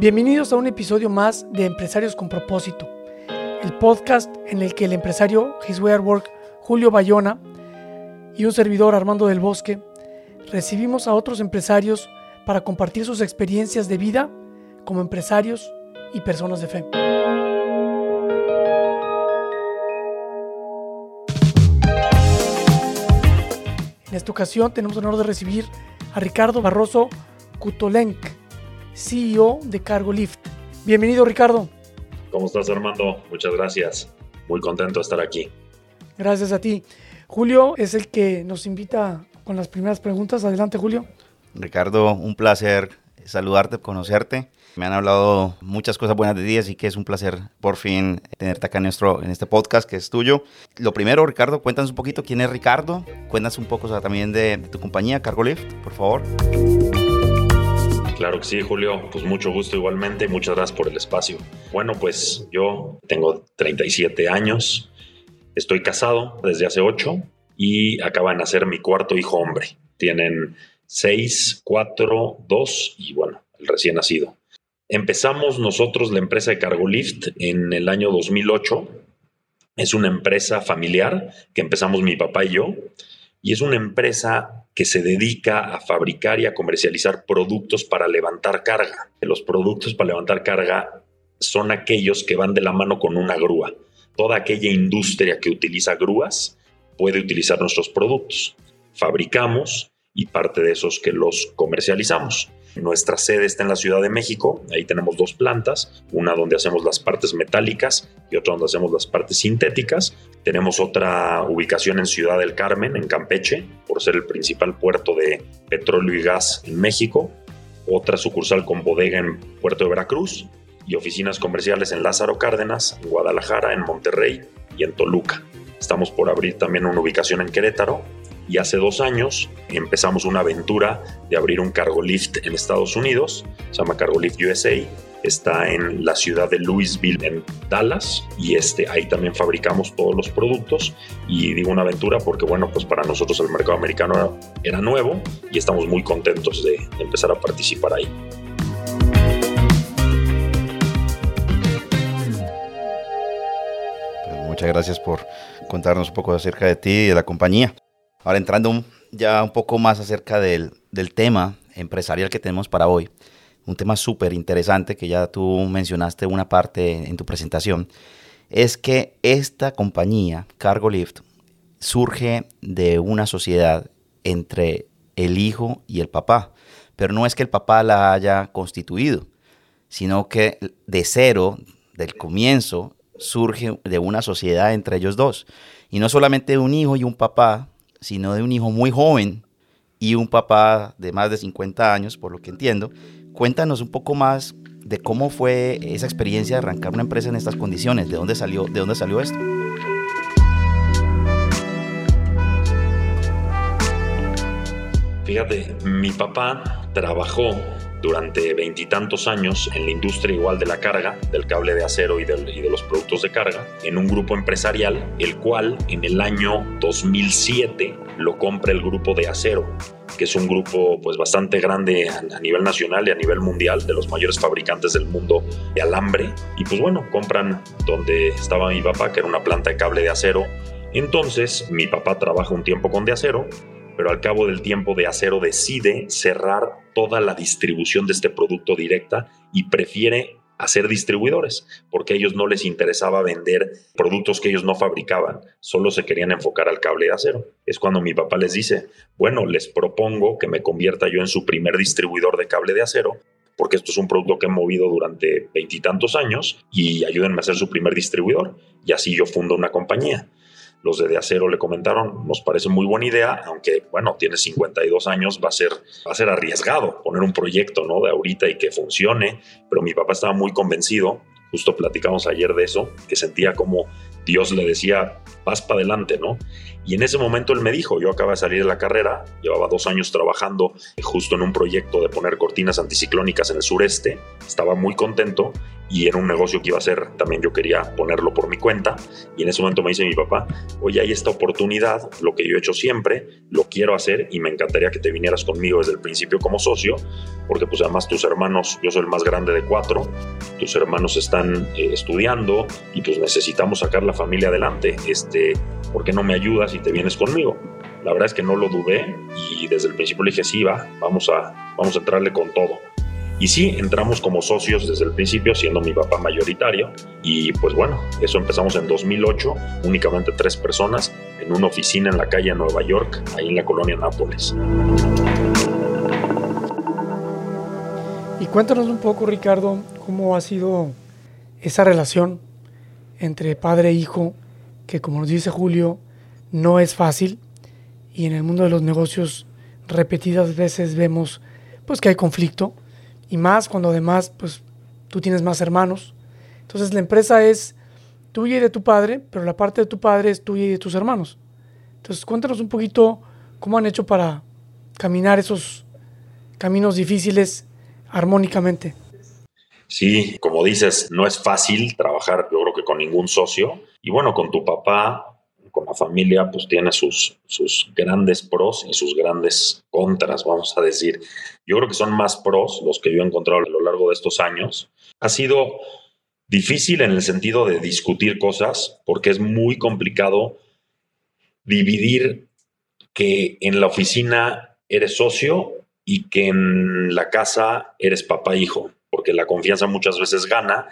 Bienvenidos a un episodio más de Empresarios con propósito, el podcast en el que el empresario His Way at Work Julio Bayona y un servidor Armando del Bosque recibimos a otros empresarios para compartir sus experiencias de vida como empresarios y personas de fe. En esta ocasión tenemos el honor de recibir a Ricardo Barroso Kutolenk CEO de Cargo Lift. Bienvenido, Ricardo. ¿Cómo estás, Armando? Muchas gracias. Muy contento de estar aquí. Gracias a ti. Julio es el que nos invita con las primeras preguntas. Adelante, Julio. Ricardo, un placer saludarte, conocerte. Me han hablado muchas cosas buenas de ti, así que es un placer por fin tenerte acá en, nuestro, en este podcast que es tuyo. Lo primero, Ricardo, cuéntanos un poquito quién es Ricardo. Cuéntanos un poco también de, de tu compañía, Cargo Lift, por favor. Claro que sí, Julio. Pues mucho gusto igualmente. Muchas gracias por el espacio. Bueno, pues yo tengo 37 años. Estoy casado desde hace 8 y acaba de nacer mi cuarto hijo hombre. Tienen 6, 4, 2 y bueno, el recién nacido. Empezamos nosotros la empresa de Cargolift en el año 2008. Es una empresa familiar que empezamos mi papá y yo. Y es una empresa que se dedica a fabricar y a comercializar productos para levantar carga. Los productos para levantar carga son aquellos que van de la mano con una grúa. Toda aquella industria que utiliza grúas puede utilizar nuestros productos. Fabricamos y parte de esos que los comercializamos. Nuestra sede está en la Ciudad de México, ahí tenemos dos plantas, una donde hacemos las partes metálicas y otra donde hacemos las partes sintéticas. Tenemos otra ubicación en Ciudad del Carmen, en Campeche, por ser el principal puerto de petróleo y gas en México. Otra sucursal con bodega en Puerto de Veracruz y oficinas comerciales en Lázaro Cárdenas, en Guadalajara, en Monterrey y en Toluca. Estamos por abrir también una ubicación en Querétaro y hace dos años empezamos una aventura de abrir un cargo lift en Estados Unidos, se llama Cargo Lift USA, está en la ciudad de Louisville, en Dallas, y este, ahí también fabricamos todos los productos. Y digo una aventura porque, bueno, pues para nosotros el mercado americano era, nuevo y estamos muy contentos de, empezar a participar ahí. Pues muchas gracias por contarnos un poco acerca de ti y de la compañía. Ahora entrando ya un poco más acerca del, tema empresarial que tenemos para hoy, un tema súper interesante que ya tú mencionaste una parte en tu presentación, es que esta compañía, Cargo Lift, surge de una sociedad entre el hijo y el papá, pero no es que el papá la haya constituido, sino que de cero, del comienzo, surge de una sociedad entre ellos dos. Y no solamente un hijo y un papá, sino de un hijo muy joven y un papá de más de 50 años, por lo que entiendo. Cuéntanos un poco más de cómo fue esa experiencia de arrancar una empresa en estas condiciones, de dónde salió, de dónde salió esto. Fíjate, mi papá trabajó durante veintitantos años en la industria igual de la carga, del cable de acero y, de los productos de carga, en un grupo empresarial, el cual en el año 2007 lo compra el grupo de acero, que es un grupo pues bastante grande a nivel nacional y a nivel mundial, de los mayores fabricantes del mundo de alambre. Y pues bueno, compran donde estaba mi papá, que era una planta de cable de acero. Entonces mi papá trabaja un tiempo con de acero pero al cabo del tiempo de acero decide cerrar toda la distribución de este producto directa y prefiere hacer distribuidores, porque a ellos no les interesaba vender productos que ellos no fabricaban, solo se querían enfocar al cable de acero. Es cuando mi papá les dice, bueno, les propongo que me convierta yo en su primer distribuidor de cable de acero, porque esto es un producto que he movido durante veintitantos años y ayúdenme a ser su primer distribuidor. Y así yo fundo una compañía. Los de De Acero le comentaron, nos parece muy buena idea, aunque, bueno, tiene 52 años, va a ser, va a ser arriesgado poner un proyecto, ¿no? De ahorita y que funcione, pero mi papá estaba muy convencido, justo platicamos ayer de eso, que sentía como Dios le decía, vas para adelante, ¿no? Y en ese momento él me dijo, yo acaba de salir de la carrera, llevaba dos años trabajando justo en un proyecto de poner cortinas anticiclónicas en el sureste, estaba muy contento y era un negocio que iba a hacer, también yo quería ponerlo por mi cuenta y en ese momento me dice mi papá, oye, hay esta oportunidad, lo que yo he hecho siempre, lo quiero hacer y me encantaría que te vinieras conmigo desde el principio como socio, porque pues además tus hermanos, yo soy el más grande de cuatro, tus hermanos están eh, estudiando y pues necesitamos sacar la familia adelante, este, ¿por qué no me ayudas y te vienes conmigo? La verdad es que no lo dudé y desde el principio le dije, sí, va, vamos a, vamos a entrarle con todo. Y sí, entramos como socios desde el principio, siendo mi papá mayoritario. Y pues bueno, eso empezamos en 2008, únicamente tres personas, en una oficina en la calle Nueva York, ahí en la colonia Nápoles. Y cuéntanos un poco, Ricardo, cómo ha sido esa relación entre padre e hijo, que como nos dice Julio, no es fácil. Y en el mundo de los negocios repetidas veces vemos pues que hay conflicto y más cuando además pues tú tienes más hermanos. Entonces la empresa es tuya y de tu padre, pero la parte de tu padre es tuya y de tus hermanos. Entonces cuéntanos un poquito cómo han hecho para caminar esos caminos difíciles armónicamente. Sí, como dices, no es fácil trabajar, yo creo que con ningún socio. Y bueno, con tu papá con la familia, pues tiene sus, sus grandes pros y sus grandes contras, vamos a decir. Yo creo que son más pros los que yo he encontrado a lo largo de estos años. Ha sido difícil en el sentido de discutir cosas, porque es muy complicado dividir que en la oficina eres socio y que en la casa eres papá e hijo, porque la confianza muchas veces gana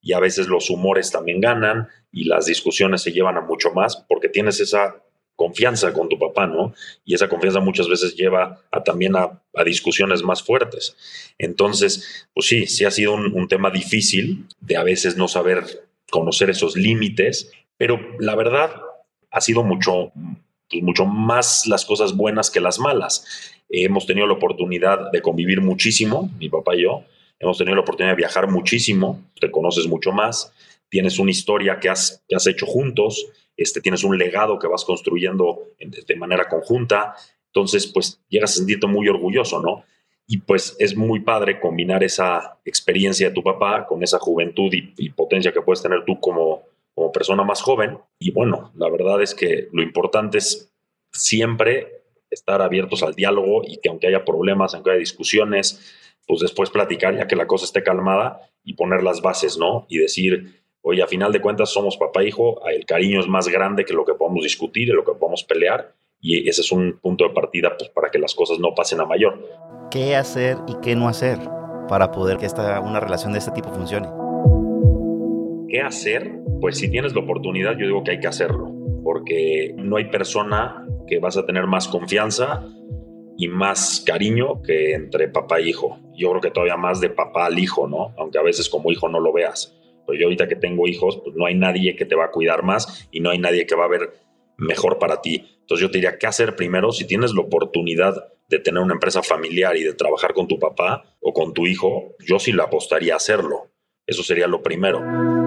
y a veces los humores también ganan y las discusiones se llevan a mucho más porque tienes esa confianza con tu papá, ¿no? Y esa confianza muchas veces lleva a, también a, discusiones más fuertes. Entonces, pues sí, sí ha sido un, tema difícil de a veces no saber conocer esos límites, pero la verdad ha sido mucho, pues mucho más las cosas buenas que las malas. hemos tenido la oportunidad de convivir muchísimo, mi papá y yo, hemos tenido la oportunidad de viajar muchísimo, te conoces mucho más, tienes una historia que has, has hecho juntos, este, tienes un legado que vas construyendo de manera conjunta, entonces pues llegas a sentirte muy orgulloso, ¿no? Y pues es muy padre combinar esa experiencia de tu papá con esa juventud y, potencia que puedes tener tú como, como persona más joven. Y bueno, la verdad es que lo importante es siempre estar abiertos al diálogo y que aunque haya problemas, aunque haya discusiones, pues después platicar ya que la cosa esté calmada y poner las bases, ¿no? Y decir, oye, a final de cuentas somos papá e hijo, el cariño es más grande que lo que podemos discutir y lo que podemos pelear y ese es un punto de partida pues, para que las cosas no pasen a mayor. ¿Qué hacer y qué no hacer para poder que esta, una relación de este tipo funcione? ¿Qué hacer? Pues si tienes la oportunidad, yo digo que hay que hacerlo, porque no hay persona que vas a tener más confianza y más cariño que entre papá e hijo. Yo creo que todavía más de papá al hijo, ¿no? Aunque a veces como hijo no lo veas. Pero yo ahorita que tengo hijos, pues no hay nadie que te va a cuidar más y no hay nadie que va a ver mejor para ti. Entonces yo te diría, ¿qué hacer primero si tienes la oportunidad de tener una empresa familiar y de trabajar con tu papá o con tu hijo? Yo sí le apostaría a hacerlo. Eso sería lo primero.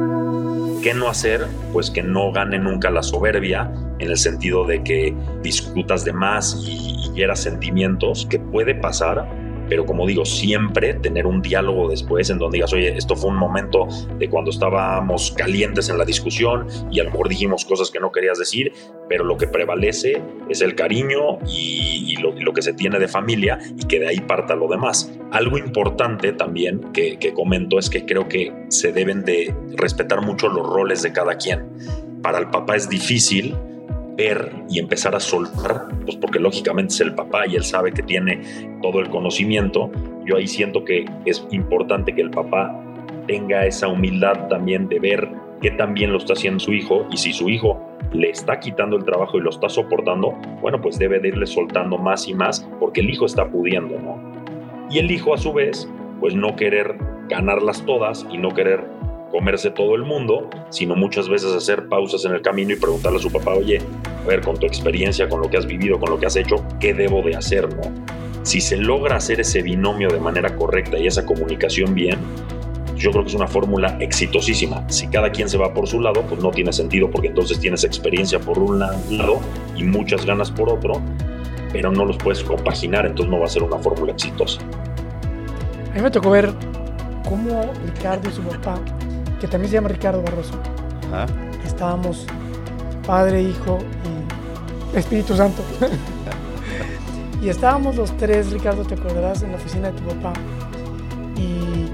¿Qué no hacer? Pues que no gane nunca la soberbia en el sentido de que discutas de más y, y hieras sentimientos, que puede pasar, pero como digo, siempre tener un diálogo después en donde digas, oye, esto fue un momento de cuando estábamos calientes en la discusión y a lo mejor dijimos cosas que no querías decir, pero lo que prevalece es el cariño y, lo, que se tiene de familia y que de ahí parta lo demás. Algo importante también que, que comento es que creo que se deben de respetar mucho los roles de cada quien. Para el papá es difícil ver y empezar a soltar, pues porque lógicamente es el papá y él sabe que tiene todo el conocimiento. Yo ahí siento que es importante que el papá tenga esa humildad también de ver que también lo está haciendo su hijo y si su hijo le está quitando el trabajo y lo está soportando, bueno, pues debe de irle soltando más y más porque el hijo está pudiendo, ¿no? Y el hijo a su vez pues no querer ganarlas todas y no querer comerse todo el mundo, sino muchas veces hacer pausas en el camino y preguntarle a su papá, oye, a ver, con tu experiencia, con lo que has vivido, con lo que has hecho, ¿qué debo de hacer? ¿no? Si se logra hacer ese binomio de manera correcta y esa comunicación bien, yo creo que es una fórmula exitosísima. Si cada quien se va por su lado, pues no tiene sentido porque entonces tienes experiencia por un lado y muchas ganas por otro, pero no los puedes compaginar, entonces no va a ser una fórmula exitosa. A mí me tocó ver cómo Ricardo y su papá, que también se llama Ricardo Barroso, estábamos Padre, Hijo y Espíritu Santo. y estábamos los tres, Ricardo, te acordarás, en la oficina de tu papá. Y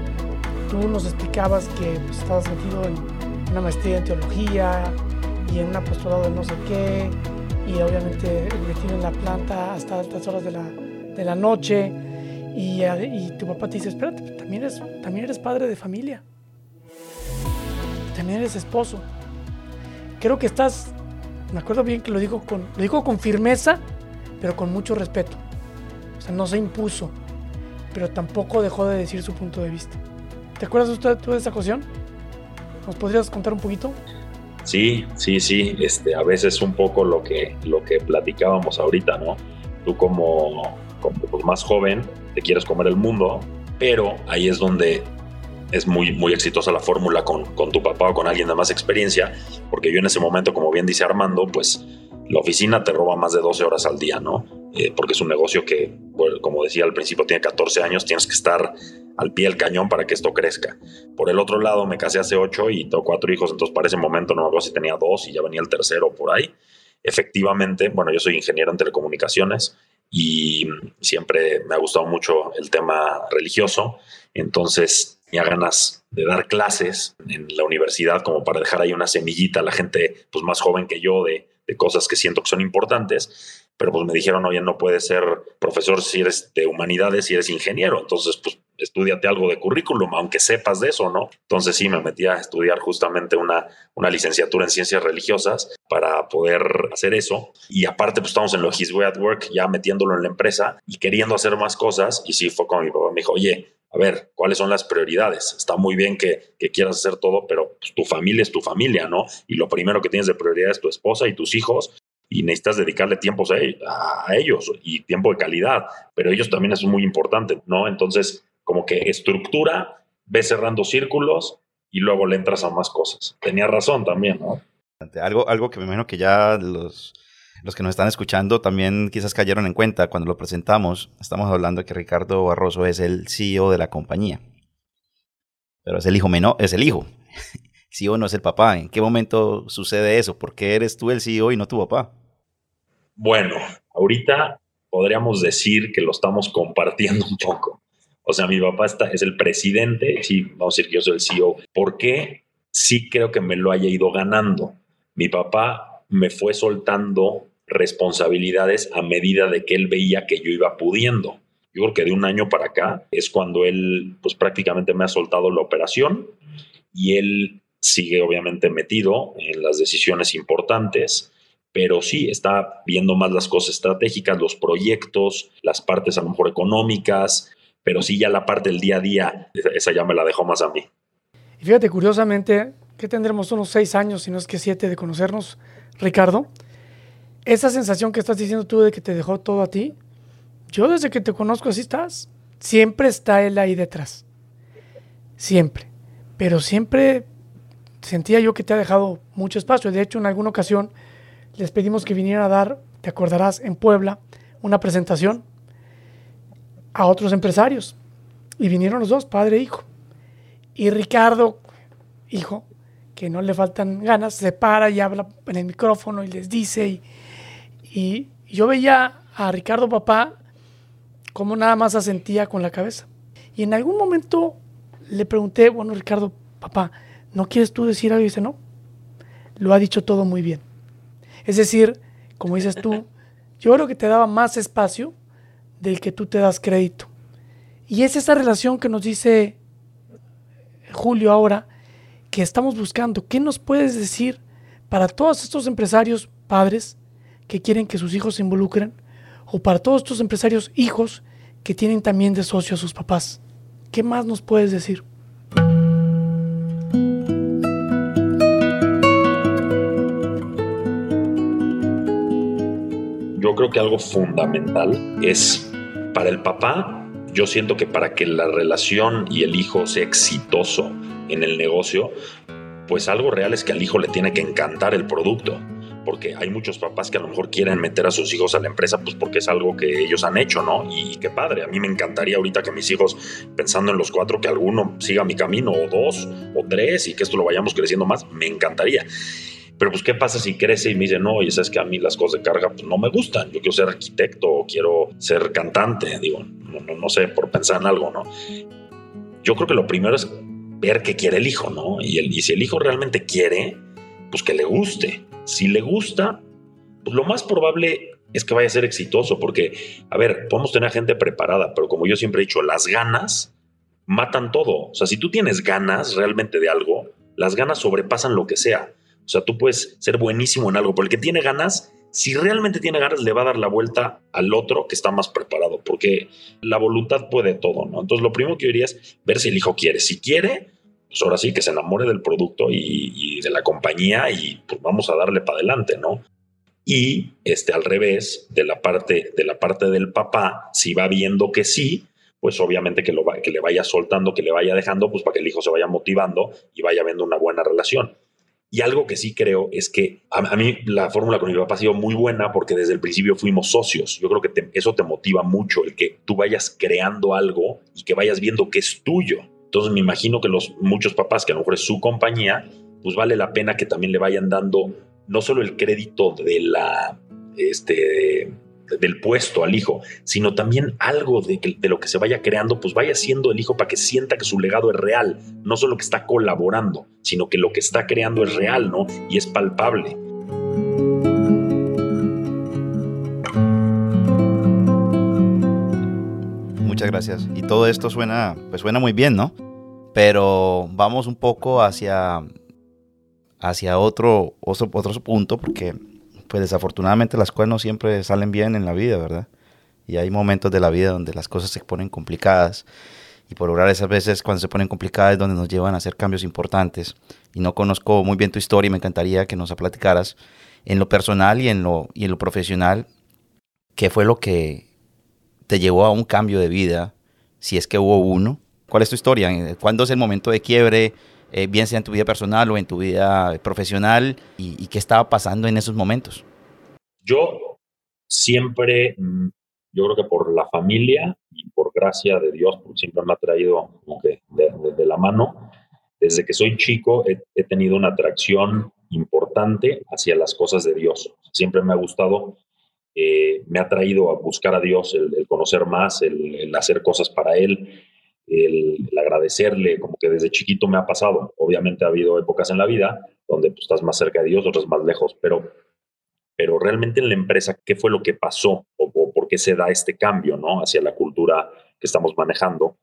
tú nos explicabas que pues, estabas metido en una maestría en teología y en un apostolado de no sé qué, y obviamente metido en la planta hasta altas horas de la, de la noche. Y, y, tu papá te dice, espérate, también eres, también eres padre de familia. También eres esposo. Creo que estás, me acuerdo bien que lo dijo con, lo dijo con firmeza, pero con mucho respeto. O sea, no se impuso, pero tampoco dejó de decir su punto de vista. ¿Te acuerdas usted tú de esa ocasión? ¿Nos podrías contar un poquito? Sí, sí, sí. Este, a veces un poco lo que, lo que platicábamos ahorita, ¿no? Tú como, como pues, más joven te quieres comer el mundo, pero ahí es donde es muy, muy exitosa la fórmula con, con, tu papá o con alguien de más experiencia, porque yo en ese momento, como bien dice Armando, pues la oficina te roba más de 12 horas al día, ¿no? Eh, porque es un negocio que, como decía al principio, tiene 14 años, tienes que estar al pie del cañón para que esto crezca. Por el otro lado, me casé hace 8 y tengo cuatro hijos, entonces para ese momento no me acuerdo si tenía dos y ya venía el tercero por ahí. Efectivamente, bueno, yo soy ingeniero en telecomunicaciones y siempre me ha gustado mucho el tema religioso, entonces tenía ganas de dar clases en la universidad como para dejar ahí una semillita a la gente pues, más joven que yo de, de cosas que siento que son importantes pero pues me dijeron, oye, no puedes ser profesor si eres de humanidades, si eres ingeniero, entonces pues estudiate algo de currículum, aunque sepas de eso, ¿no? Entonces sí, me metí a estudiar justamente una, una licenciatura en ciencias religiosas para poder hacer eso. Y aparte, pues estamos en lo His Way at Work, ya metiéndolo en la empresa y queriendo hacer más cosas. Y sí, fue como mi papá me dijo, oye, a ver, ¿cuáles son las prioridades? Está muy bien que, que quieras hacer todo, pero pues, tu familia es tu familia, ¿no? Y lo primero que tienes de prioridad es tu esposa y tus hijos y necesitas dedicarle tiempo a, ellos y tiempo de calidad, pero ellos también es muy importante, ¿no? Entonces, como que estructura, ves cerrando círculos y luego le entras a más cosas. Tenía razón también, ¿no? Algo, algo que me imagino que ya los, los que nos están escuchando también quizás cayeron en cuenta cuando lo presentamos. Estamos hablando de que Ricardo Barroso es el CEO de la compañía. Pero es el hijo menor, es el hijo. CEO no es el papá. ¿En qué momento sucede eso? ¿Por qué eres tú el CEO y no tu papá? Bueno, ahorita podríamos decir que lo estamos compartiendo un poco. O sea, mi papá está, es el presidente, sí, vamos a decir que yo soy el CEO. ¿Por qué? Sí creo que me lo haya ido ganando. Mi papá me fue soltando responsabilidades a medida de que él veía que yo iba pudiendo. Yo creo que de un año para acá es cuando él, pues prácticamente me ha soltado la operación y él sigue obviamente metido en las decisiones importantes pero sí está viendo más las cosas estratégicas, los proyectos, las partes a lo mejor económicas, pero sí ya la parte del día a día, esa ya me la dejó más a mí. Y fíjate, curiosamente, que tendremos unos seis años, si no es que siete, de conocernos, Ricardo. Esa sensación que estás diciendo tú de que te dejó todo a ti, yo desde que te conozco así estás. Siempre está él ahí detrás. Siempre. Pero siempre sentía yo que te ha dejado mucho espacio. De hecho, en alguna ocasión les pedimos que vinieran a dar, te acordarás, en Puebla, una presentación a otros empresarios. Y vinieron los dos, padre e hijo. Y Ricardo, hijo, que no le faltan ganas, se para y habla en el micrófono y les dice. Yo veía a Ricardo papá como nada más asentía con la cabeza. Y en algún momento le pregunté, bueno, Ricardo, papá, ¿no quieres tú decir algo? Y dice, no, lo ha dicho todo muy bien. Es decir, como dices tú, yo creo que te daba más espacio del que tú te das crédito. Y es esa relación que nos dice Julio ahora, que estamos buscando. ¿Qué nos puedes decir para todos estos empresarios padres que quieren que sus hijos se involucren? O para todos estos empresarios hijos que tienen también de socio a sus papás. ¿Qué más nos puedes decir? Yo creo que algo fundamental es para el papá, yo siento que para que la relación y el hijo sea exitoso en el negocio, pues algo real es que al hijo le tiene que encantar el producto porque hay muchos papás que a lo mejor quieren meter a sus hijos a la empresa, pues porque es algo que ellos han hecho, ¿no? Y qué padre, a mí me encantaría ahorita que mis hijos, pensando en los cuatro, que alguno siga mi camino, o dos, o tres, y que esto lo vayamos creciendo más, me encantaría. Pero pues, ¿qué pasa si crece y me dice, no, y sabes que a mí las cosas de carga pues, no me gustan? Yo quiero ser arquitecto o quiero ser cantante, digo, no, no sé, por pensar en algo, ¿no? Yo creo que lo primero es ver qué quiere el hijo, ¿no? Y, el, y si el hijo realmente quiere, pues que le guste. Si le gusta, pues lo más probable es que vaya a ser exitoso, porque, a ver, podemos tener gente preparada, pero como yo siempre he dicho, las ganas matan todo. O sea, si tú tienes ganas realmente de algo, las ganas sobrepasan lo que sea. O sea, tú puedes ser buenísimo en algo, pero el que tiene ganas, si realmente tiene ganas, le va a dar la vuelta al otro que está más preparado, porque la voluntad puede todo, ¿no? Entonces, lo primero que yo diría es ver si el hijo quiere. Si quiere, pues ahora sí que se enamore del producto y, de la compañía y pues vamos a darle para adelante, ¿no? Y este al revés, de la parte de la parte del papá, si va viendo que sí, pues obviamente que, lo que le vaya soltando, que le vaya dejando, pues para que el hijo se vaya motivando y vaya viendo una buena relación. Y algo que sí creo es que a, mí la fórmula con mi papá ha sido muy buena porque desde el principio fuimos socios. Yo creo que eso te motiva mucho, el que tú vayas creando algo y que vayas viendo que es tuyo. Entonces me imagino que los muchos papás, que a lo mejor es su compañía, pues vale la pena que también le vayan dando no solo el crédito de la, este, del puesto al hijo, sino también algo de, de, lo que se vaya creando, pues vaya siendo el hijo para que sienta que su legado es real, no solo que está colaborando, sino que lo que está creando es real, ¿no? Y es palpable. Gracias. Y todo esto suena, pues suena muy bien, ¿no? Pero vamos un poco hacia, hacia otro, otro, otro punto, porque pues desafortunadamente las cosas no siempre salen bien en la vida, ¿verdad? Y hay momentos de la vida donde las cosas se ponen complicadas. Y por lograr esas veces cuando se ponen complicadas es donde nos llevan a hacer cambios importantes. Y no conozco muy bien tu historia me encantaría que nos platicaras en lo personal y en lo, y en lo profesional, qué fue lo que te llevó a un cambio de vida, si es que hubo uno. ¿Cuál es tu historia? ¿Cuándo es el momento de quiebre, eh, bien sea en tu vida personal o en tu vida profesional? ¿Y, qué estaba pasando en esos momentos? Yo siempre, mm, yo creo que por la familia y por gracia de Dios, porque siempre me ha traído como que de, la mano, desde que soy chico he, he, tenido una atracción importante hacia las cosas de Dios. Siempre me ha gustado eh, me ha traído a buscar a Dios, el, conocer más, el, hacer cosas para Él, el, agradecerle, como que desde chiquito me ha pasado. Obviamente ha habido épocas en la vida donde tú estás más cerca de Dios, otras más lejos, pero, pero realmente en la empresa, ¿qué fue lo que pasó o, por qué se da este cambio ¿no? hacia la cultura que estamos manejando?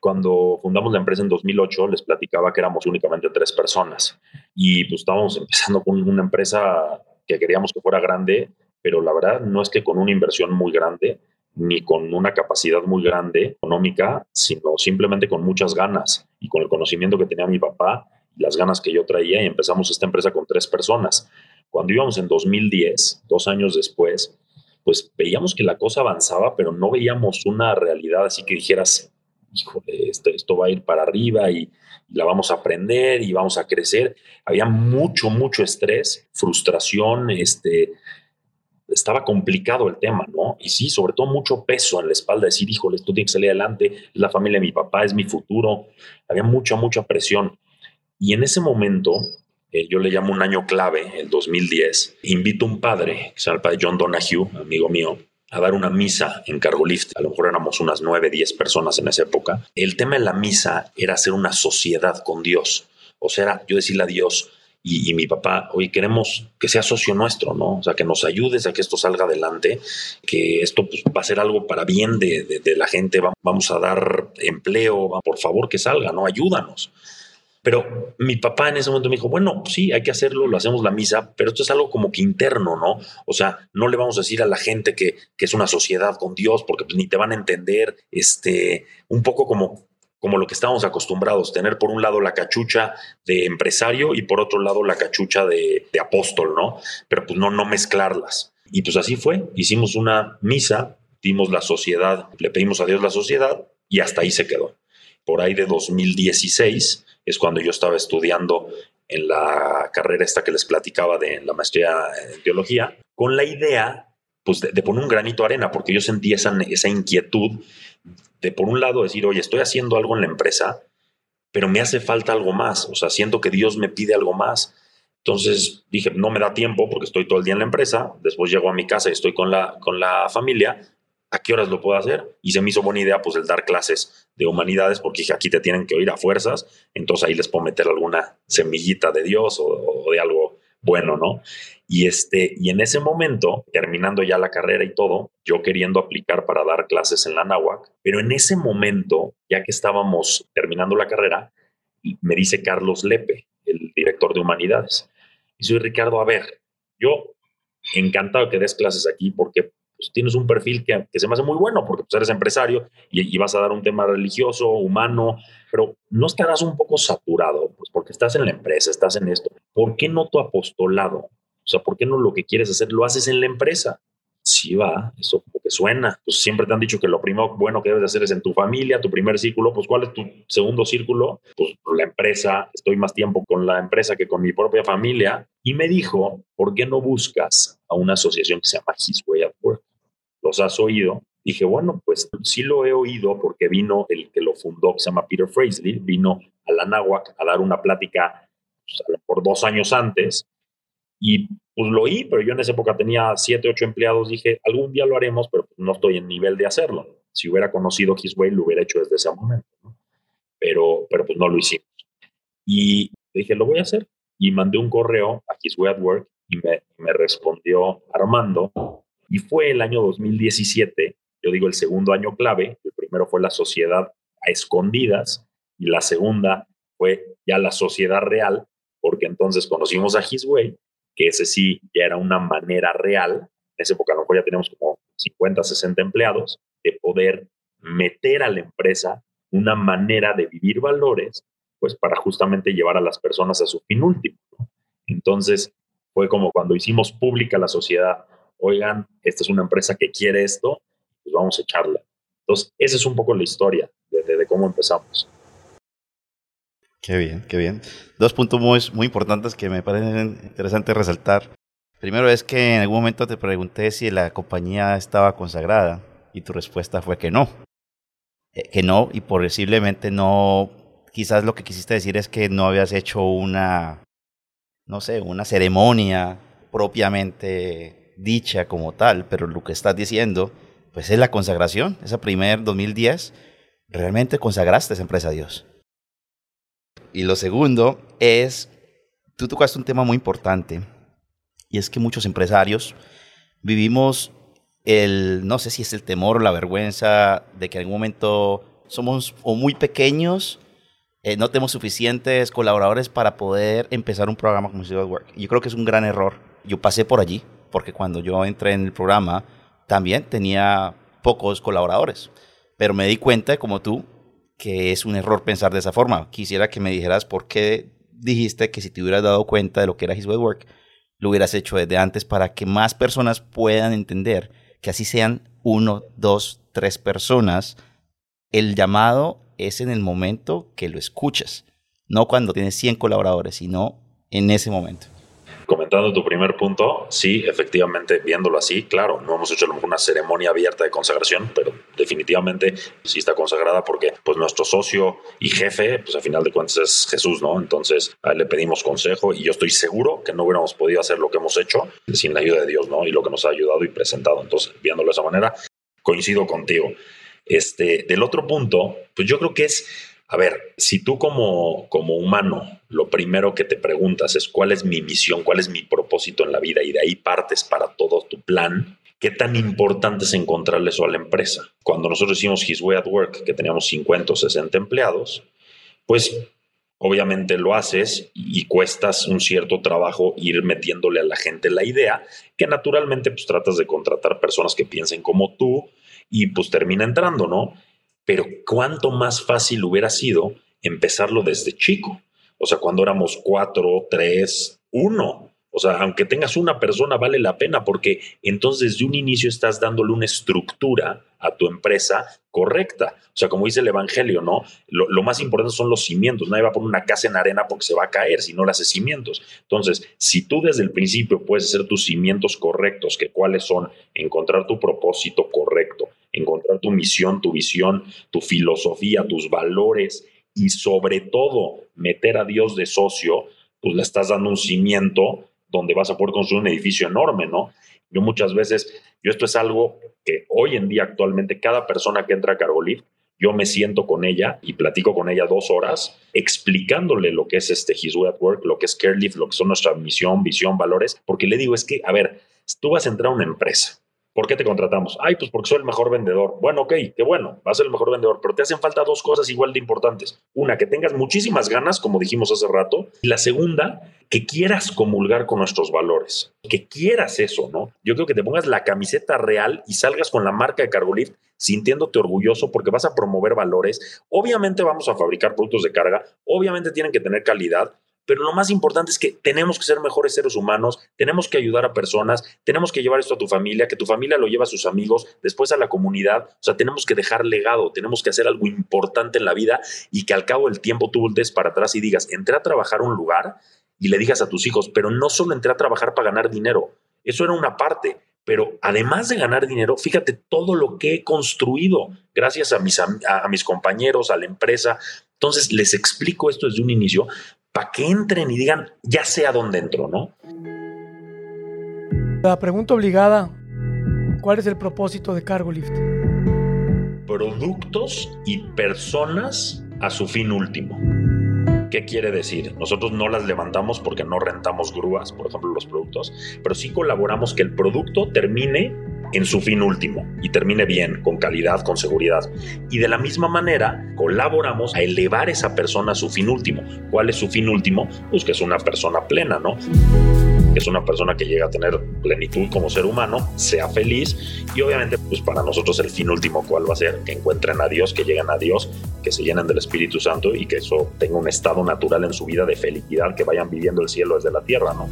Cuando fundamos la empresa en 2008, les platicaba que éramos únicamente tres personas y pues estábamos empezando con una empresa que queríamos que fuera grande, pero la verdad no es que con una inversión muy grande ni con una capacidad muy grande económica, sino simplemente con muchas ganas y con el conocimiento que tenía mi papá y las ganas que yo traía y empezamos esta empresa con tres personas. Cuando íbamos en 2010, dos años después, pues veíamos que la cosa avanzaba, pero no veíamos una realidad así que dijeras, híjole, esto, esto va a ir para arriba y, y la vamos a aprender y vamos a crecer. Había mucho, mucho estrés, frustración, este, estaba complicado el tema, ¿no? Y sí, sobre todo mucho peso en la espalda, decir, híjole, esto tiene que salir adelante, es la familia de mi papá, es mi futuro. Había mucha, mucha presión. Y en ese momento, eh, yo le llamo un año clave, el 2010, invito a un padre, que se el padre John Donahue, amigo mío, a dar una misa en Cargolift. A lo mejor éramos unas nueve, diez personas en esa época. El tema de la misa era hacer una sociedad con Dios. O sea, yo decirle a Dios, y, mi papá, hoy queremos que sea socio nuestro, ¿no? O sea, que nos ayudes a que esto salga adelante, que esto pues, va a ser algo para bien de, la gente, vamos a dar empleo, por favor que salga, ¿no? Ayúdanos. Pero mi papá en ese momento me dijo, bueno, sí, hay que hacerlo, lo hacemos la misa, pero esto es algo como que interno, ¿no? O sea, no le vamos a decir a la gente que, que es una sociedad con Dios, porque pues, ni te van a entender, este, un poco como como lo que estábamos acostumbrados, tener por un lado la cachucha de empresario y por otro lado la cachucha de, de apóstol, ¿no? Pero pues no, no mezclarlas. Y pues así fue, hicimos una misa, dimos la sociedad, le pedimos a Dios la sociedad y hasta ahí se quedó. Por ahí de 2016 es cuando yo estaba estudiando en la carrera esta que les platicaba de la maestría en teología, con la idea pues, de, poner un granito de arena, porque yo sentí esa, esa inquietud de, por un lado, decir, oye, estoy haciendo algo en la empresa, pero me hace falta algo más, o sea, siento que Dios me pide algo más. Entonces dije, no me da tiempo porque estoy todo el día en la empresa, después llego a mi casa y estoy con la, con la familia, ¿a qué horas lo puedo hacer? Y se me hizo buena idea pues el dar clases de humanidades porque dije, aquí te tienen que oír a fuerzas, entonces ahí les puedo meter alguna semillita de Dios o, de algo bueno, ¿no? Y, este, y en ese momento, terminando ya la carrera y todo, yo queriendo aplicar para dar clases en la NAWAC, pero en ese momento, ya que estábamos terminando la carrera, me dice Carlos Lepe, el director de humanidades, y soy Ricardo, a ver, yo encantado que des clases aquí porque pues, tienes un perfil que, se me hace muy bueno porque pues, eres empresario y, vas a dar un tema religioso, humano, pero no estarás un poco saturado, pues porque estás en la empresa, estás en esto. ¿Por qué no tu apostolado? O sea, ¿por qué no lo que quieres hacer lo haces en la empresa? Sí va, eso como que suena. Pues siempre te han dicho que lo primero bueno que debes hacer es en tu familia, tu primer círculo. Pues ¿cuál es tu segundo círculo? Pues la empresa. Estoy más tiempo con la empresa que con mi propia familia. Y me dijo, ¿por qué no buscas a una asociación que se llama His Way at Work? ¿Los has oído? Dije, bueno, pues sí lo he oído porque vino el que lo fundó, que se llama Peter Frazley, vino a la Náhuac a dar una plática pues, por dos años antes y pues lo oí, pero yo en esa época tenía siete, ocho empleados. Dije, algún día lo haremos, pero no estoy en nivel de hacerlo. Si hubiera conocido His Way, lo hubiera hecho desde ese momento. Pero, pero pues no lo hicimos. Y dije, lo voy a hacer. Y mandé un correo a His Way at Work y me, respondió Armando. Y fue el año 2017, yo digo el segundo año clave. El primero fue la sociedad a escondidas y la segunda fue ya la sociedad real, porque entonces conocimos a His Way que ese sí ya era una manera real, en esa época a lo mejor ya teníamos como 50, 60 empleados, de poder meter a la empresa una manera de vivir valores, pues para justamente llevar a las personas a su fin último. Entonces, fue como cuando hicimos pública la sociedad, oigan, esta es una empresa que quiere esto, pues vamos a echarla. Entonces, esa es un poco la historia de cómo empezamos. Qué bien, qué bien. Dos puntos muy, muy importantes que me parecen interesantes resaltar. Primero es que en algún momento te pregunté si la compañía estaba consagrada y tu respuesta fue que no. Eh, que no, y posiblemente no, quizás lo que quisiste decir es que no habías hecho una, no sé, una ceremonia propiamente dicha como tal, pero lo que estás diciendo, pues es la consagración, esa primer 2010, realmente consagraste esa empresa a Dios. Y lo segundo es, tú tocaste un tema muy importante, y es que muchos empresarios vivimos el, no sé si es el temor o la vergüenza de que en algún momento somos o muy pequeños, eh, no tenemos suficientes colaboradores para poder empezar un programa como Ciudad Work. Yo creo que es un gran error. Yo pasé por allí, porque cuando yo entré en el programa también tenía pocos colaboradores, pero me di cuenta, como tú, que es un error pensar de esa forma. Quisiera que me dijeras por qué dijiste que si te hubieras dado cuenta de lo que era His Way Work, lo hubieras hecho desde antes para que más personas puedan entender que así sean uno, dos, tres personas, el llamado es en el momento que lo escuchas, no cuando tienes 100 colaboradores, sino en ese momento comentando tu primer punto, sí, efectivamente, viéndolo así, claro, no hemos hecho una ceremonia abierta de consagración, pero definitivamente sí está consagrada porque pues nuestro socio y jefe, pues a final de cuentas es Jesús, ¿no? Entonces a él le pedimos consejo y yo estoy seguro que no hubiéramos podido hacer lo que hemos hecho sin la ayuda de Dios, ¿no? Y lo que nos ha ayudado y presentado. Entonces, viéndolo de esa manera, coincido contigo. Este, del otro punto, pues yo creo que es a ver, si tú como, como humano lo primero que te preguntas es cuál es mi misión, cuál es mi propósito en la vida y de ahí partes para todo tu plan, ¿qué tan importante es encontrarle eso a la empresa? Cuando nosotros hicimos His Way at Work, que teníamos 50 o 60 empleados, pues obviamente lo haces y cuestas un cierto trabajo ir metiéndole a la gente la idea, que naturalmente pues tratas de contratar personas que piensen como tú y pues termina entrando, ¿no? pero cuánto más fácil hubiera sido empezarlo desde chico. O sea, cuando éramos cuatro, tres, uno. O sea, aunque tengas una persona, vale la pena porque entonces desde un inicio estás dándole una estructura a tu empresa correcta. O sea, como dice el Evangelio, ¿no? Lo, más importante son los cimientos. Nadie va a poner una casa en arena porque se va a caer si no le hace cimientos. Entonces, si tú desde el principio puedes hacer tus cimientos correctos, que cuáles son encontrar tu propósito correcto, encontrar tu misión, tu visión, tu filosofía, tus valores y sobre todo meter a Dios de socio, pues le estás dando un cimiento donde vas a poder construir un edificio enorme, ¿no? Yo muchas veces, yo esto es algo que hoy en día actualmente cada persona que entra a Cargolift, yo me siento con ella y platico con ella dos horas explicándole lo que es este His Way at Work, lo que es CareLift, lo que son nuestra misión, visión, valores, porque le digo es que, a ver, tú vas a entrar a una empresa, ¿Por qué te contratamos? Ay, pues porque soy el mejor vendedor. Bueno, ok, qué bueno, vas a ser el mejor vendedor, pero te hacen falta dos cosas igual de importantes. Una, que tengas muchísimas ganas, como dijimos hace rato, y la segunda, que quieras comulgar con nuestros valores, que quieras eso, ¿no? Yo creo que te pongas la camiseta real y salgas con la marca de Cargolift sintiéndote orgulloso porque vas a promover valores. Obviamente vamos a fabricar productos de carga, obviamente tienen que tener calidad, pero lo más importante es que tenemos que ser mejores seres humanos, tenemos que ayudar a personas, tenemos que llevar esto a tu familia, que tu familia lo lleve a sus amigos, después a la comunidad, o sea, tenemos que dejar legado, tenemos que hacer algo importante en la vida y que al cabo del tiempo tú voltees para atrás y digas, entré a trabajar a un lugar y le digas a tus hijos, pero no solo entré a trabajar para ganar dinero, eso era una parte, pero además de ganar dinero, fíjate todo lo que he construido gracias a mis, a mis compañeros, a la empresa. Entonces les explico esto desde un inicio para que entren y digan, ya sé a dónde entro, ¿no? La pregunta obligada, ¿cuál es el propósito de CargoLift? Productos y personas a su fin último. ¿Qué quiere decir? Nosotros no las levantamos porque no rentamos grúas, por ejemplo, los productos, pero sí colaboramos que el producto termine en su fin último y termine bien, con calidad, con seguridad. Y de la misma manera, colaboramos a elevar esa persona a su fin último. ¿Cuál es su fin último? Pues que es una persona plena, ¿no? Que es una persona que llega a tener plenitud como ser humano, sea feliz y obviamente pues para nosotros el fin último cuál va a ser? Que encuentren a Dios, que lleguen a Dios, que se llenen del Espíritu Santo y que eso tenga un estado natural en su vida de felicidad, que vayan viviendo el cielo desde la tierra, ¿no?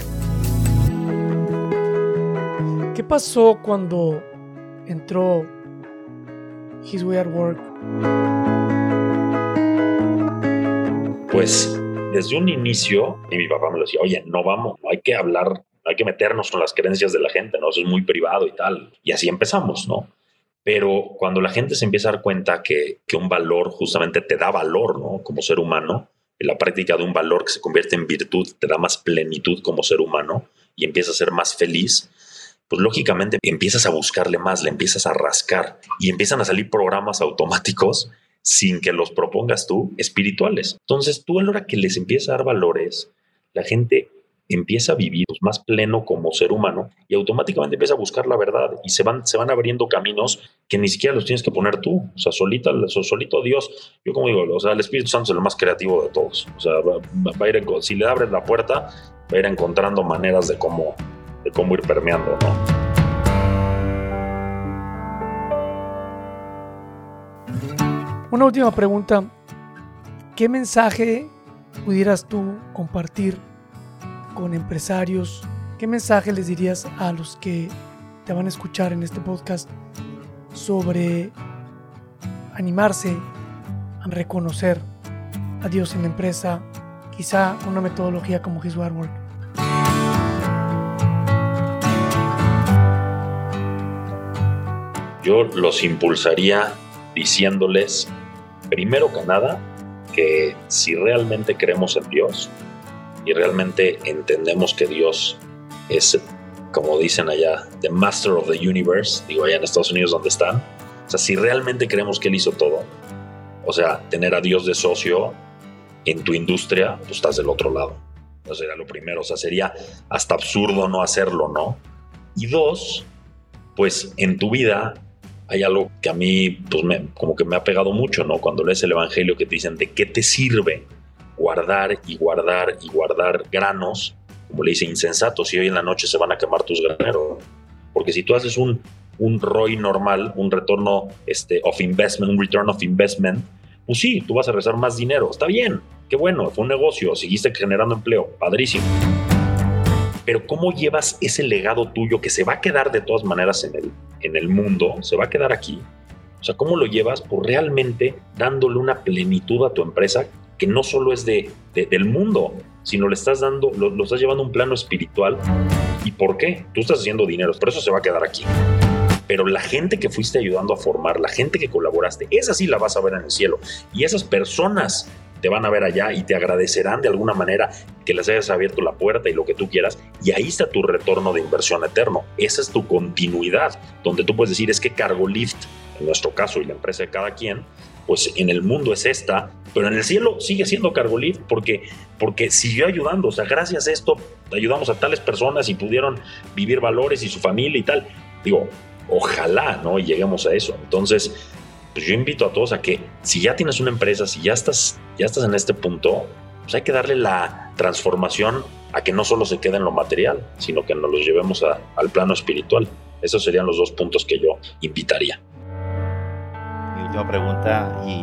¿Qué pasó cuando entró His Way at Work? Pues desde un inicio, y mi papá me decía, oye, no vamos, no hay que hablar, hay que meternos con las creencias de la gente, ¿no? Eso es muy privado y tal. Y así empezamos, ¿no? Pero cuando la gente se empieza a dar cuenta que, que un valor justamente te da valor, ¿no? Como ser humano, la práctica de un valor que se convierte en virtud te da más plenitud como ser humano y empiezas a ser más feliz, pues lógicamente empiezas a buscarle más, le empiezas a rascar y empiezan a salir programas automáticos sin que los propongas tú espirituales. Entonces tú a la hora que les empieza a dar valores, la gente empieza a vivir más pleno como ser humano y automáticamente empieza a buscar la verdad y se van, se van abriendo caminos que ni siquiera los tienes que poner tú. O sea, solita, solito Dios, yo como digo, o sea, el Espíritu Santo es el más creativo de todos. O sea, va, a ir, si le abres la puerta, va a ir encontrando maneras de cómo, de cómo ir permeando, ¿no? Una última pregunta. ¿Qué mensaje pudieras tú compartir con empresarios? ¿Qué mensaje les dirías a los que te van a escuchar en este podcast sobre animarse a reconocer a Dios en la empresa, quizá una metodología como His Work? Yo los impulsaría diciéndoles, primero que nada, que si realmente creemos en Dios y realmente entendemos que Dios es, como dicen allá, the master of the universe, digo allá en Estados Unidos donde están, o sea, si realmente creemos que Él hizo todo, o sea, tener a Dios de socio en tu industria, pues estás del otro lado. Eso sería lo primero, o sea, sería hasta absurdo no hacerlo, ¿no? Y dos, pues en tu vida hay algo que a mí, pues, como que me ha pegado mucho, ¿no? Cuando lees el Evangelio que te dicen, ¿de qué te sirve guardar y guardar y guardar granos? Como le dice insensato, si hoy en la noche se van a quemar tus graneros. Porque si tú haces un un ROI normal, un retorno este, of investment, un return of investment, pues sí, tú vas a regresar más dinero. Está bien, qué bueno, fue un negocio, seguiste generando empleo, padrísimo. Pero ¿cómo llevas ese legado tuyo que se va a quedar de todas maneras en el, en el mundo, se va a quedar aquí? O sea, ¿cómo lo llevas? Pues realmente dándole una plenitud a tu empresa que no solo es de, del mundo, sino le estás dando, lo, lo estás llevando a un plano espiritual. ¿Y por qué? Tú estás haciendo dinero, por eso se va a quedar aquí pero la gente que fuiste ayudando a formar, la gente que colaboraste, esa sí la vas a ver en el cielo. Y esas personas te van a ver allá y te agradecerán de alguna manera que les hayas abierto la puerta y lo que tú quieras. Y ahí está tu retorno de inversión eterno. Esa es tu continuidad, donde tú puedes decir es que Cargo Lift, en nuestro caso y la empresa de cada quien, pues en el mundo es esta, pero en el cielo sigue siendo Cargo Lift porque, porque siguió ayudando. O sea, gracias a esto ayudamos a tales personas y pudieron vivir valores y su familia y tal. Digo, ojalá, ¿no? Y lleguemos a eso. Entonces, pues yo invito a todos a que si ya tienes una empresa, si ya estás, ya estás en este punto, pues hay que darle la transformación a que no solo se quede en lo material, sino que nos los llevemos al plano espiritual. Esos serían los dos puntos que yo invitaría. Mi última pregunta y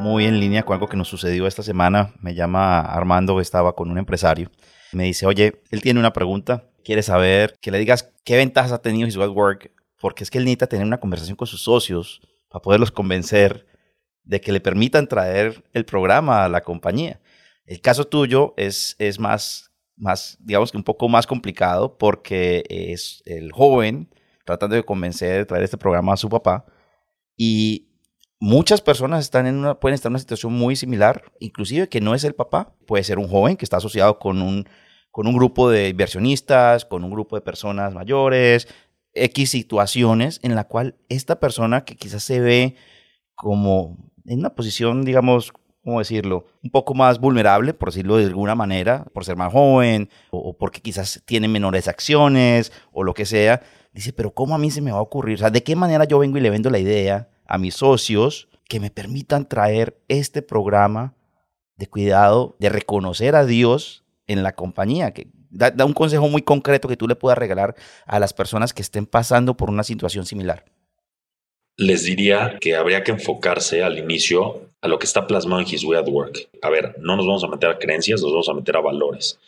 muy en línea con algo que nos sucedió esta semana. Me llama Armando, estaba con un empresario. Me dice, oye, él tiene una pregunta, quiere saber que le digas qué ventajas ha tenido His Work porque es que él necesita tener una conversación con sus socios para poderlos convencer de que le permitan traer el programa a la compañía. El caso tuyo es, es más, más, digamos que un poco más complicado porque es el joven tratando de convencer de traer este programa a su papá y muchas personas están en una, pueden estar en una situación muy similar, inclusive que no es el papá, puede ser un joven que está asociado con un, con un grupo de inversionistas, con un grupo de personas mayores, X situaciones en la cual esta persona que quizás se ve como en una posición, digamos, ¿cómo decirlo? Un poco más vulnerable, por decirlo de alguna manera, por ser más joven o, porque quizás tiene menores acciones o lo que sea. Dice, pero ¿cómo a mí se me va a ocurrir? O sea, ¿de qué manera yo vengo y le vendo la idea a mis socios que me permitan traer este programa de cuidado, de reconocer a Dios en la compañía? Que Da, un consejo muy concreto que tú le puedas regalar a las personas que estén pasando por una situación similar. Les diría que habría que enfocarse al inicio a lo que está plasmado en His Way at Work. A ver, no nos vamos a meter a creencias, nos vamos a meter a valores.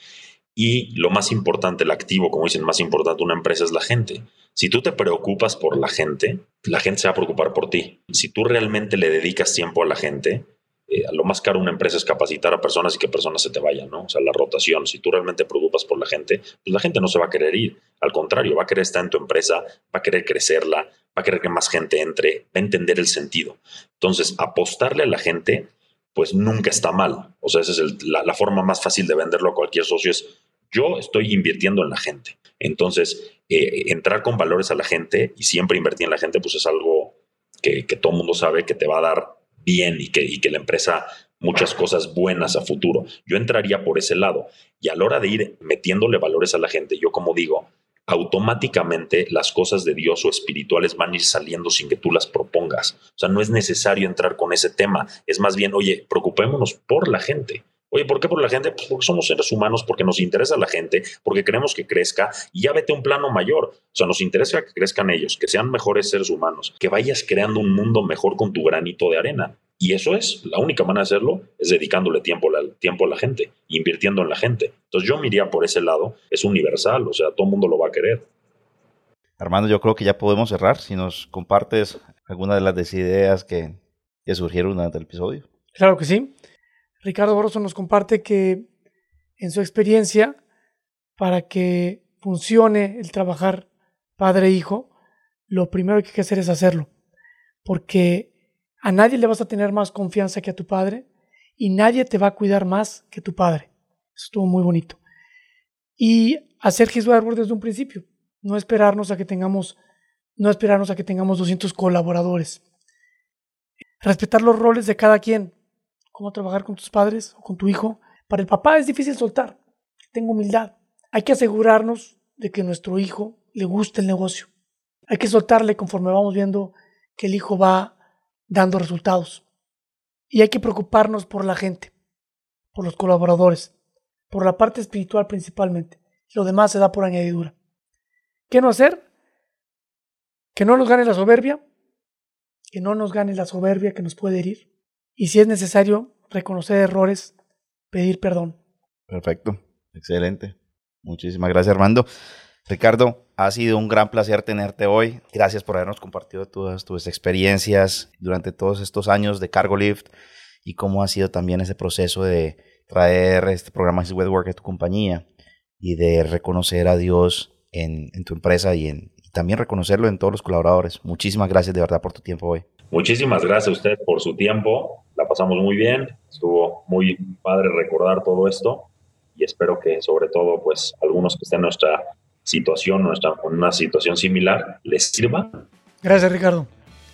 Y lo más importante, el activo, como dicen, más importante una empresa es la gente. Si tú te preocupas por la gente, la gente se va a preocupar por ti. Si tú realmente le dedicas tiempo a la gente, eh, lo más caro una empresa es capacitar a personas y que personas se te vayan, ¿no? O sea, la rotación. Si tú realmente preocupas por la gente, pues la gente no se va a querer ir. Al contrario, va a querer estar en tu empresa, va a querer crecerla, va a querer que más gente entre, va a entender el sentido. Entonces, apostarle a la gente, pues nunca está mal. O sea, esa es la, forma más fácil de venderlo a cualquier socio es yo estoy invirtiendo en la gente. Entonces, eh, entrar con valores a la gente y siempre invertir en la gente, pues es algo que, todo mundo sabe que te va a dar bien y que, y que la empresa muchas cosas buenas a futuro. Yo entraría por ese lado y a la hora de ir metiéndole valores a la gente, yo como digo, automáticamente las cosas de Dios o espirituales van a ir saliendo sin que tú las propongas. O sea, no es necesario entrar con ese tema. Es más bien, oye, preocupémonos por la gente. Oye, ¿por qué por la gente? Pues porque somos seres humanos, porque nos interesa la gente, porque queremos que crezca y ya vete a un plano mayor. O sea, nos interesa que crezcan ellos, que sean mejores seres humanos, que vayas creando un mundo mejor con tu granito de arena. Y eso es, la única manera de hacerlo es dedicándole tiempo, tiempo a la gente, invirtiendo en la gente. Entonces yo me iría por ese lado, es universal, o sea, todo el mundo lo va a querer. Armando, yo creo que ya podemos cerrar. Si nos compartes alguna de las ideas que, que surgieron durante el episodio. Claro que sí. Ricardo Barroso nos comparte que en su experiencia, para que funcione el trabajar padre-hijo, lo primero que hay que hacer es hacerlo, porque a nadie le vas a tener más confianza que a tu padre y nadie te va a cuidar más que tu padre. Eso estuvo muy bonito. Y hacer His Word desde un principio, no esperarnos a que tengamos no esperarnos a que tengamos 200 colaboradores. Respetar los roles de cada quien cómo trabajar con tus padres o con tu hijo. Para el papá es difícil soltar. Tengo humildad. Hay que asegurarnos de que nuestro hijo le guste el negocio. Hay que soltarle conforme vamos viendo que el hijo va dando resultados. Y hay que preocuparnos por la gente, por los colaboradores, por la parte espiritual principalmente. Lo demás se da por añadidura. ¿Qué no hacer? Que no nos gane la soberbia, que no nos gane la soberbia que nos puede herir. Y si es necesario reconocer errores, pedir perdón. Perfecto, excelente. Muchísimas gracias Armando. Ricardo, ha sido un gran placer tenerte hoy. Gracias por habernos compartido todas tus experiencias durante todos estos años de Cargo Lift y cómo ha sido también ese proceso de traer este programa His Work a tu compañía y de reconocer a Dios en, tu empresa y, en, y también reconocerlo en todos los colaboradores. Muchísimas gracias de verdad por tu tiempo hoy. Muchísimas gracias a usted por su tiempo. La pasamos muy bien. Estuvo muy padre recordar todo esto y espero que sobre todo pues algunos que estén en nuestra situación, nuestra, en una situación similar, les sirva. Gracias Ricardo.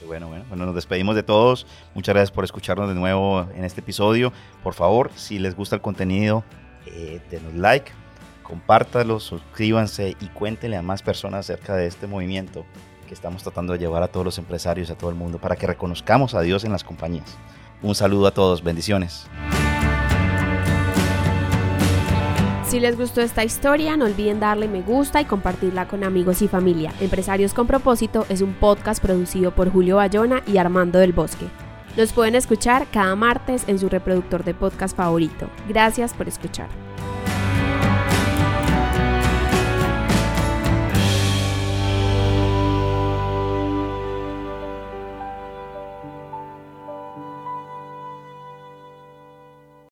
Bueno, bueno, bueno, nos despedimos de todos. Muchas gracias por escucharnos de nuevo en este episodio. Por favor, si les gusta el contenido, eh, denos like, compártalo, suscríbanse y cuéntenle a más personas acerca de este movimiento que estamos tratando de llevar a todos los empresarios, a todo el mundo, para que reconozcamos a Dios en las compañías. Un saludo a todos, bendiciones. Si les gustó esta historia, no olviden darle me gusta y compartirla con amigos y familia. Empresarios con propósito es un podcast producido por Julio Bayona y Armando del Bosque. Nos pueden escuchar cada martes en su reproductor de podcast favorito. Gracias por escuchar.